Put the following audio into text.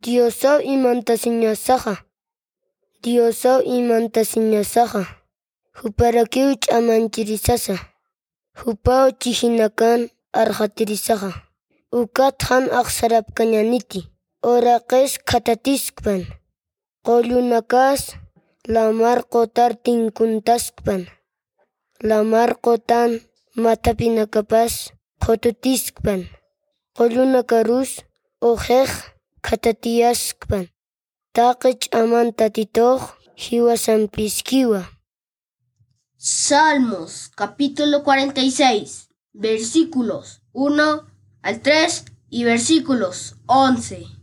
Dioso imantasiñasaqa. Dioso imantasiñasaqa. Huparakiw ch'amanchirisasa. Hupaw chihinakan arhatirisaqa. Ukathan aqsarapkañaniti. Oraqes khatatiskpan. Qollunakas lamar qotar tinkuntaskpan. Lamar qotan matapinakapas qotutiskpan. Qollunakarus uqeq khatatiyashkpan. Taqi ch'amanta tituq hiwasanpiskiwa. Salmos capítulo 46 versículos 1 al 3 y versículos 11.